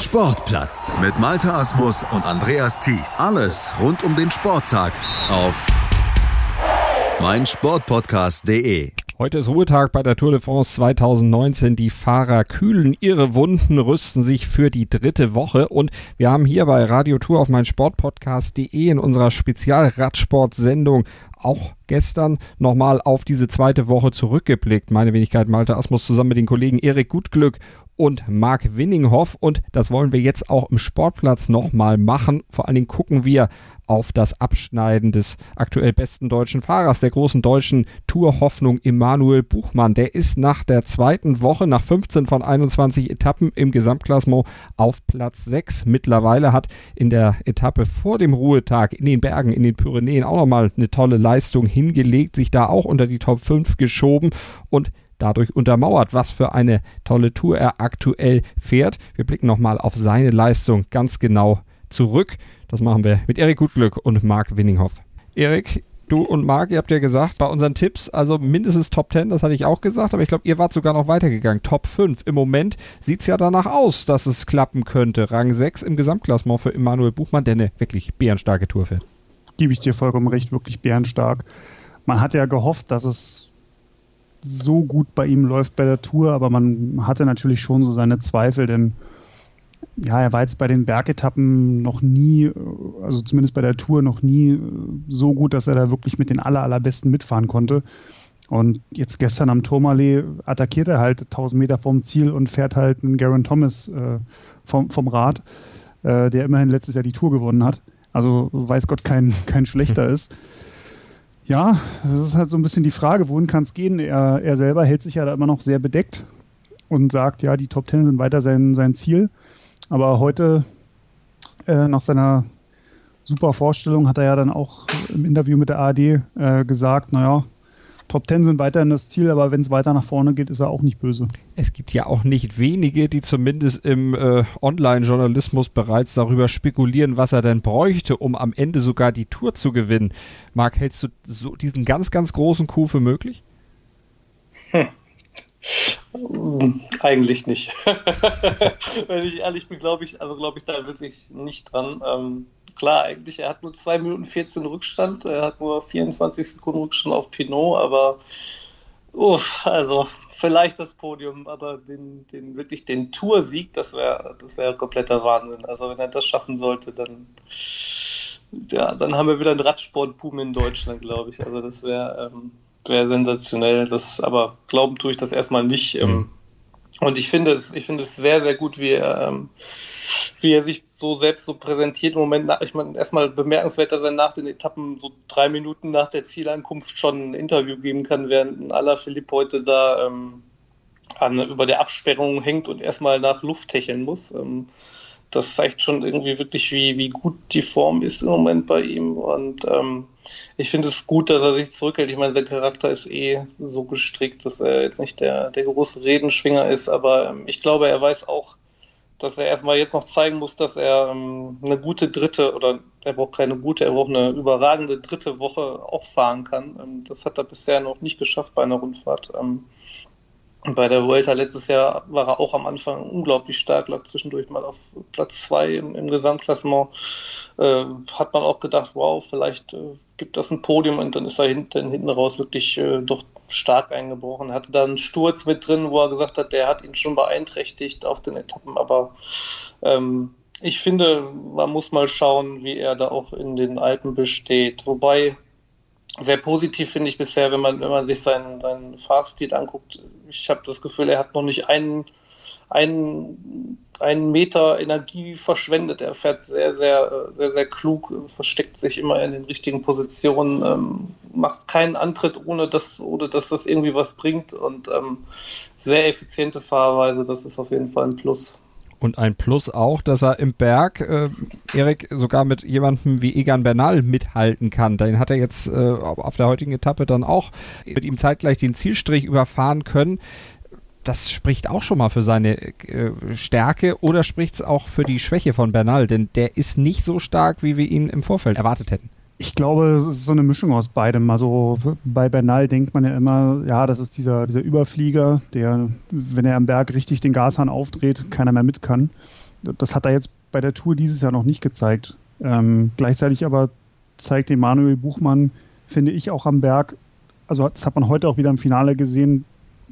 Sportplatz mit Malta Asmus und Andreas Thies. Alles rund um den Sporttag auf meinsportpodcast.de. Heute ist Ruhetag bei der Tour de France 2019. Die Fahrer kühlen ihre Wunden, rüsten sich für die dritte Woche. Und wir haben hier bei Radio Tour auf meinsportpodcast.de in unserer Spezialradsport-Sendung auch gestern nochmal auf diese zweite Woche zurückgeblickt. Meine Wenigkeit Malte Asmus zusammen mit den Kollegen Erik Gutglück und Marc Winninghoff. Und das wollen wir jetzt auch im Sportplatz nochmal machen. Vor allen Dingen gucken wir auf das Abschneiden des aktuell besten deutschen Fahrers, der großen deutschen Tourhoffnung Emanuel Buchmann. Der ist nach der zweiten Woche, nach 15 von 21 Etappen im Gesamtklassement auf Platz 6. Mittlerweile hat in der Etappe vor dem Ruhetag in den Bergen, in den Pyrenäen auch nochmal eine tolle Leistung hingelegt, sich da auch unter die Top 5 geschoben und dadurch untermauert, was für eine tolle Tour er aktuell fährt. Wir blicken nochmal auf seine Leistung ganz genau zurück. Das machen wir mit Erik Gutglück und Marc Winninghoff. Erik, du und Marc, ihr habt ja gesagt, bei unseren Tipps, also mindestens Top 10, das hatte ich auch gesagt, aber ich glaube, ihr wart sogar noch weitergegangen. Top 5. Im Moment sieht es ja danach aus, dass es klappen könnte. Rang 6 im Gesamtklassement für Emanuel Buchmann, der eine wirklich bärenstarke Tour fährt. Gebe ich dir vollkommen recht, wirklich bärenstark. Man hat ja gehofft, dass es so gut bei ihm läuft bei der Tour, aber man hatte natürlich schon so seine Zweifel, denn ja, er war jetzt bei den Bergetappen noch nie, also zumindest bei der Tour noch nie so gut, dass er da wirklich mit den aller, allerbesten mitfahren konnte. Und jetzt gestern am Tourmalet attackiert er halt 1000 Meter vom Ziel und fährt halt einen Garen Thomas äh, vom, vom Rad, äh, der immerhin letztes Jahr die Tour gewonnen hat. Also weiß Gott kein, kein schlechter ist. Ja, das ist halt so ein bisschen die Frage, wohin kann es gehen? Er, er selber hält sich ja da immer noch sehr bedeckt und sagt, ja, die Top Ten sind weiter sein, sein Ziel. Aber heute, äh, nach seiner super Vorstellung, hat er ja dann auch im Interview mit der ARD äh, gesagt, naja, Top Ten sind weiterhin das Ziel, aber wenn es weiter nach vorne geht, ist er auch nicht böse. Es gibt ja auch nicht wenige, die zumindest im äh, Online-Journalismus bereits darüber spekulieren, was er denn bräuchte, um am Ende sogar die Tour zu gewinnen. Marc, hältst du so diesen ganz, ganz großen Coup für möglich? Hm. Eigentlich nicht. Wenn ich ehrlich bin, glaube ich, also glaube ich da wirklich nicht dran. Ähm, klar, eigentlich, er hat nur 2 Minuten 14 Rückstand, er hat nur 24 Sekunden Rückstand auf Pinot, aber uff, also vielleicht das Podium, aber den, den wirklich den Toursieg, das wäre das wär kompletter Wahnsinn. Also wenn er das schaffen sollte, dann ja, dann haben wir wieder einen Radsport-Boom in Deutschland, glaube ich. Also das wäre ähm, wäre sensationell. Das, aber glauben tue ich das erstmal nicht. Ähm. Und ich finde es, ich finde es sehr, sehr gut, wie er, ähm, wie er sich so selbst so präsentiert. Im Moment, ich meine, erstmal bemerkenswert, dass er nach den Etappen so drei Minuten nach der Zielankunft schon ein Interview geben kann, während aller Philipp heute da ähm, an, über der Absperrung hängt und erstmal nach Luft hecheln muss. Ähm, das zeigt schon irgendwie wirklich, wie, wie gut die Form ist im Moment bei ihm. Und ähm, ich finde es gut, dass er sich zurückhält. Ich meine, sein Charakter ist eh so gestrickt, dass er jetzt nicht der, der große Redenschwinger ist, aber ähm, ich glaube, er weiß auch, dass er erstmal jetzt noch zeigen muss, dass er ähm, eine gute dritte oder er braucht keine gute, er braucht eine überragende dritte Woche auch fahren kann. Ähm, das hat er bisher noch nicht geschafft bei einer Rundfahrt. Ähm, bei der Vuelta letztes Jahr war er auch am Anfang unglaublich stark, lag zwischendurch mal auf Platz zwei im, im Gesamtklassement. Äh, hat man auch gedacht, wow, vielleicht äh, gibt das ein Podium und dann ist er hinten, hinten raus wirklich äh, doch stark eingebrochen. Hatte da einen Sturz mit drin, wo er gesagt hat, der hat ihn schon beeinträchtigt auf den Etappen, aber ähm, ich finde, man muss mal schauen, wie er da auch in den Alpen besteht. Wobei sehr positiv finde ich bisher, wenn man, wenn man sich seinen, seinen Fahrstil anguckt. Ich habe das Gefühl, er hat noch nicht einen, einen, einen Meter Energie verschwendet. Er fährt sehr, sehr, sehr, sehr klug, versteckt sich immer in den richtigen Positionen, ähm, macht keinen Antritt, ohne dass, ohne dass das irgendwie was bringt und ähm, sehr effiziente Fahrweise. Das ist auf jeden Fall ein Plus. Und ein Plus auch, dass er im Berg, äh, Erik, sogar mit jemandem wie Egan Bernal mithalten kann. Den hat er jetzt äh, auf der heutigen Etappe dann auch mit ihm zeitgleich den Zielstrich überfahren können. Das spricht auch schon mal für seine äh, Stärke oder spricht es auch für die Schwäche von Bernal? Denn der ist nicht so stark, wie wir ihn im Vorfeld erwartet hätten. Ich glaube, es ist so eine Mischung aus beidem. Also bei Bernal denkt man ja immer, ja, das ist dieser, dieser Überflieger, der, wenn er am Berg richtig den Gashahn aufdreht, keiner mehr mit kann. das hat er jetzt bei der Tour dieses Jahr noch nicht gezeigt. Ähm, gleichzeitig aber zeigt Emanuel Buchmann, finde ich, auch am Berg, also das hat man heute auch wieder im Finale gesehen,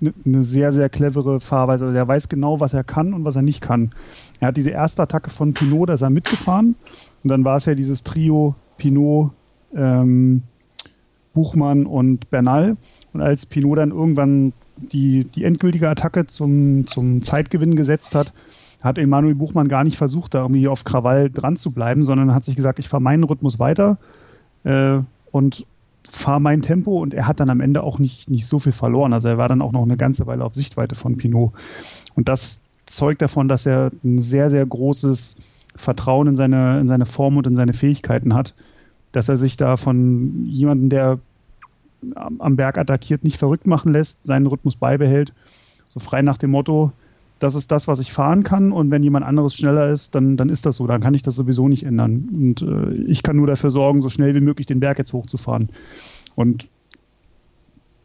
eine ne sehr, sehr clevere Fahrweise. Also der weiß genau, was er kann und was er nicht kann. Er hat diese erste Attacke von Pinot, da ist er mitgefahren. Und dann war es ja dieses Trio Pinot, ähm, Buchmann und Bernal. Und als Pinot dann irgendwann die, die endgültige Attacke zum, zum Zeitgewinn gesetzt hat, hat Emanuel Buchmann gar nicht versucht, da irgendwie auf Krawall dran zu bleiben, sondern hat sich gesagt, ich fahre meinen Rhythmus weiter äh, und fahre mein Tempo und er hat dann am Ende auch nicht, nicht so viel verloren. Also er war dann auch noch eine ganze Weile auf Sichtweite von Pinot. Und das zeugt davon, dass er ein sehr, sehr großes Vertrauen in seine, in seine Form und in seine Fähigkeiten hat, dass er sich da von jemandem, der am Berg attackiert, nicht verrückt machen lässt, seinen Rhythmus beibehält. So frei nach dem Motto, das ist das, was ich fahren kann und wenn jemand anderes schneller ist, dann, dann ist das so, dann kann ich das sowieso nicht ändern. Und äh, ich kann nur dafür sorgen, so schnell wie möglich den Berg jetzt hochzufahren. Und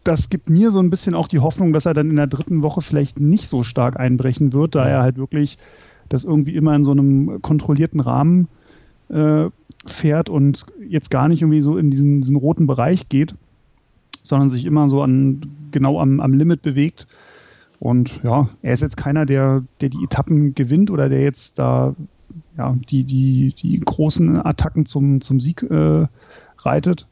das gibt mir so ein bisschen auch die Hoffnung, dass er dann in der dritten Woche vielleicht nicht so stark einbrechen wird, da er halt wirklich das irgendwie immer in so einem kontrollierten Rahmen äh, fährt und jetzt gar nicht irgendwie so in diesen, diesen roten Bereich geht sondern sich immer so an genau am, am Limit bewegt. Und ja, er ist jetzt keiner, der, der die Etappen gewinnt oder der jetzt da ja, die, die, die großen Attacken zum, zum Sieg äh, reitet.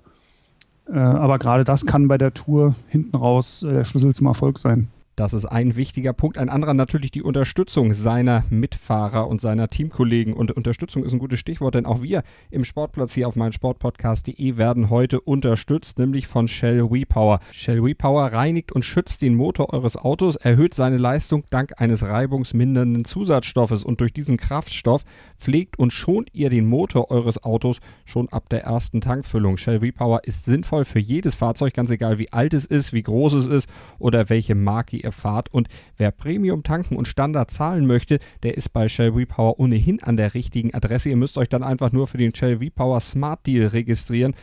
Äh, aber gerade das kann bei der Tour hinten raus äh, der Schlüssel zum Erfolg sein. Das ist ein wichtiger Punkt. Ein anderer natürlich die Unterstützung seiner Mitfahrer und seiner Teamkollegen. Und Unterstützung ist ein gutes Stichwort, denn auch wir im Sportplatz hier auf meinsportpodcast.de werden heute unterstützt, nämlich von Shell WePower. Shell WePower reinigt und schützt den Motor eures Autos, erhöht seine Leistung dank eines reibungsmindernden Zusatzstoffes und durch diesen Kraftstoff pflegt und schont ihr den Motor eures Autos schon ab der ersten Tankfüllung. Shell WePower ist sinnvoll für jedes Fahrzeug, ganz egal wie alt es ist, wie groß es ist oder welche Marke ihr fahrt. Und wer Premium tanken und Standard zahlen möchte, der ist bei Shell V-Power ohnehin an der richtigen Adresse. Ihr müsst euch dann einfach nur für den Shell V-Power Smart Deal registrieren.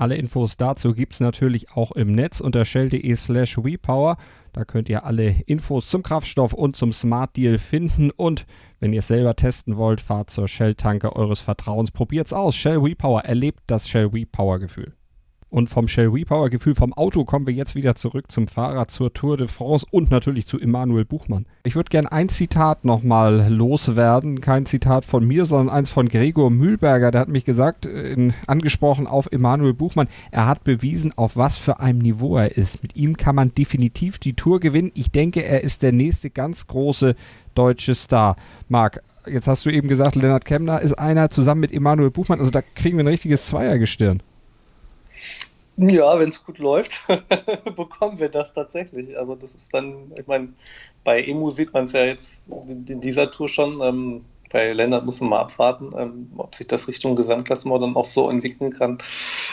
Alle Infos dazu gibt es natürlich auch im Netz unter shell.de slash WePower. Da könnt ihr alle Infos zum Kraftstoff und zum Smart Deal finden. Und wenn ihr es selber testen wollt, fahrt zur Shell-Tanke eures Vertrauens. Probiert's aus. Shell WePower erlebt das Shell WePower-Gefühl. Und vom Shell Repower-Gefühl vom Auto kommen wir jetzt wieder zurück zum Fahrrad, zur Tour de France und natürlich zu Emanuel Buchmann. Ich würde gerne ein Zitat nochmal loswerden. Kein Zitat von mir, sondern eins von Gregor Mühlberger. Der hat mich gesagt, äh, in, angesprochen auf Emanuel Buchmann, er hat bewiesen, auf was für einem Niveau er ist. Mit ihm kann man definitiv die Tour gewinnen. Ich denke, er ist der nächste ganz große deutsche Star. Marc, jetzt hast du eben gesagt, Lennart Kemner ist einer zusammen mit Emanuel Buchmann. Also da kriegen wir ein richtiges Zweiergestirn. Ja, wenn es gut läuft, bekommen wir das tatsächlich. Also das ist dann, ich meine, bei Emu sieht man es ja jetzt in dieser Tour schon. Ähm, bei Lennart muss man mal abwarten, ähm, ob sich das Richtung Gesamtklassement dann auch so entwickeln kann.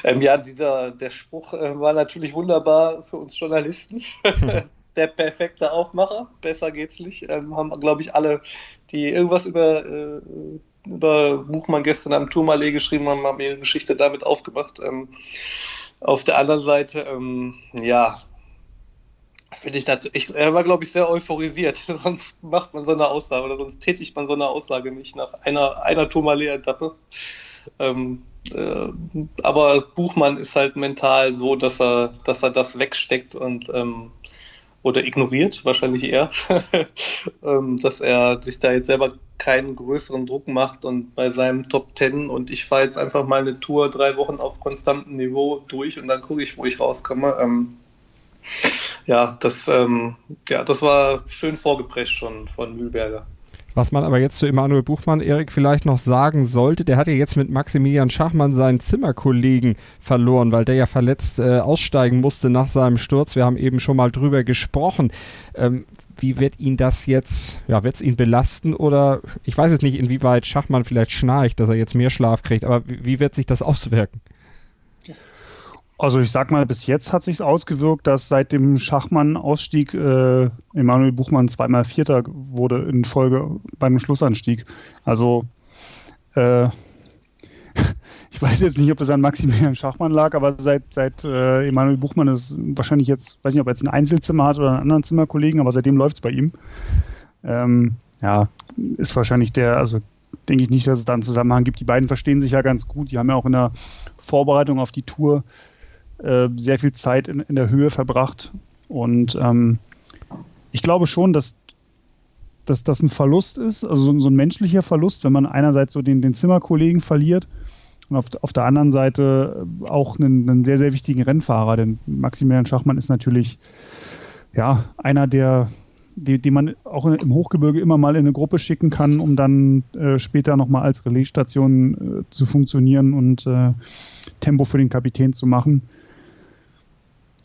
Ähm, ja, dieser, der Spruch äh, war natürlich wunderbar für uns Journalisten. der perfekte Aufmacher, besser geht's nicht. Ähm, haben, glaube ich, alle, die irgendwas über, äh, über Buchmann gestern am Tourmalet geschrieben haben, haben ihre Geschichte damit aufgemacht. Ähm, auf der anderen Seite, ähm, ja, finde ich natürlich, er war, glaube ich, sehr euphorisiert. sonst macht man so eine Aussage oder sonst tätigt man so eine Aussage nicht nach einer, einer Tourmalet-Etappe. Ähm, äh, aber Buchmann ist halt mental so, dass er, dass er das wegsteckt und ähm, oder ignoriert, wahrscheinlich eher, ähm, dass er sich da jetzt selber keinen größeren Druck macht und bei seinem Top Ten und ich fahre jetzt einfach mal eine Tour drei Wochen auf konstantem Niveau durch und dann gucke ich, wo ich rauskomme. Ähm, ja, das, ähm, ja, das war schön vorgeprescht schon von Mühlberger. Was man aber jetzt zu Emanuel Buchmann, Erik, vielleicht noch sagen sollte, der hat ja jetzt mit Maximilian Schachmann seinen Zimmerkollegen verloren, weil der ja verletzt äh, aussteigen musste nach seinem Sturz. Wir haben eben schon mal drüber gesprochen. Ähm, wie wird ihn das jetzt, ja, wird es ihn belasten oder ich weiß jetzt nicht, inwieweit Schachmann vielleicht schnarcht, dass er jetzt mehr Schlaf kriegt, aber wie, wie wird sich das auswirken? Also ich sag mal, bis jetzt hat sich ausgewirkt, dass seit dem Schachmann-Ausstieg äh, Emanuel Buchmann zweimal Vierter wurde in Folge beim Schlussanstieg. Also äh, ich weiß jetzt nicht, ob es an Maximilian Schachmann lag, aber seit, seit äh, Emanuel Buchmann ist wahrscheinlich jetzt, weiß nicht, ob er jetzt ein Einzelzimmer hat oder einen anderen Zimmerkollegen, aber seitdem läuft es bei ihm. Ähm, ja, ist wahrscheinlich der, also denke ich nicht, dass es da einen Zusammenhang gibt. Die beiden verstehen sich ja ganz gut. Die haben ja auch in der Vorbereitung auf die Tour äh, sehr viel Zeit in, in, der Höhe verbracht. Und ähm, ich glaube schon, dass, dass das ein Verlust ist, also so, so, ein menschlicher Verlust, wenn man einerseits so den, den Zimmerkollegen verliert und auf, auf der anderen Seite auch einen, einen sehr, sehr wichtigen Rennfahrer. Denn Maximilian Schachmann ist natürlich ja, einer der die, die man auch im Hochgebirge immer mal in eine Gruppe schicken kann, um dann äh, später nochmal als Relaisstation äh, zu funktionieren und äh, Tempo für den Kapitän zu machen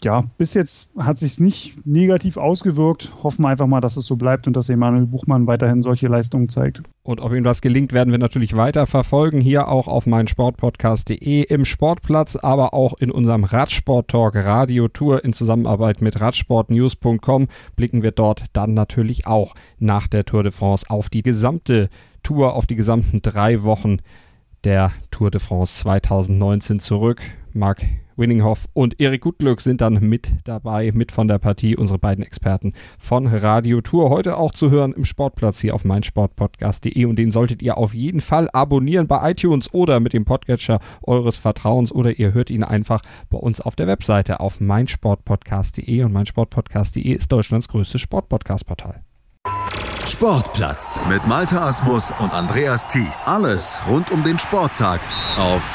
ja, bis jetzt hat sich nicht negativ ausgewirkt. Hoffen wir einfach mal, dass es so bleibt und dass Emanuel Buchmann weiterhin solche Leistungen zeigt. Und ob ihm das gelingt, werden wir natürlich weiter verfolgen. Hier auch auf meinsportpodcast.de im Sportplatz, aber auch in unserem Radsport-Talk Radio Tour in Zusammenarbeit mit radsportnews.com blicken wir dort dann natürlich auch nach der Tour de France auf die gesamte Tour, auf die gesamten drei Wochen der Tour de France 2019 zurück. Marc Winninghoff und Erik Gutglück sind dann mit dabei, mit von der Partie, unsere beiden Experten von Radio Tour. Heute auch zu hören im Sportplatz hier auf meinsportpodcast.de und den solltet ihr auf jeden Fall abonnieren bei iTunes oder mit dem Podcatcher eures Vertrauens oder ihr hört ihn einfach bei uns auf der Webseite auf meinsportpodcast.de und meinsportpodcast.de ist Deutschlands größtes Sportpodcast-Portal. Sportplatz mit Malta Asmus und Andreas Thies. Alles rund um den Sporttag auf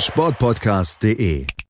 Sportpodcast.de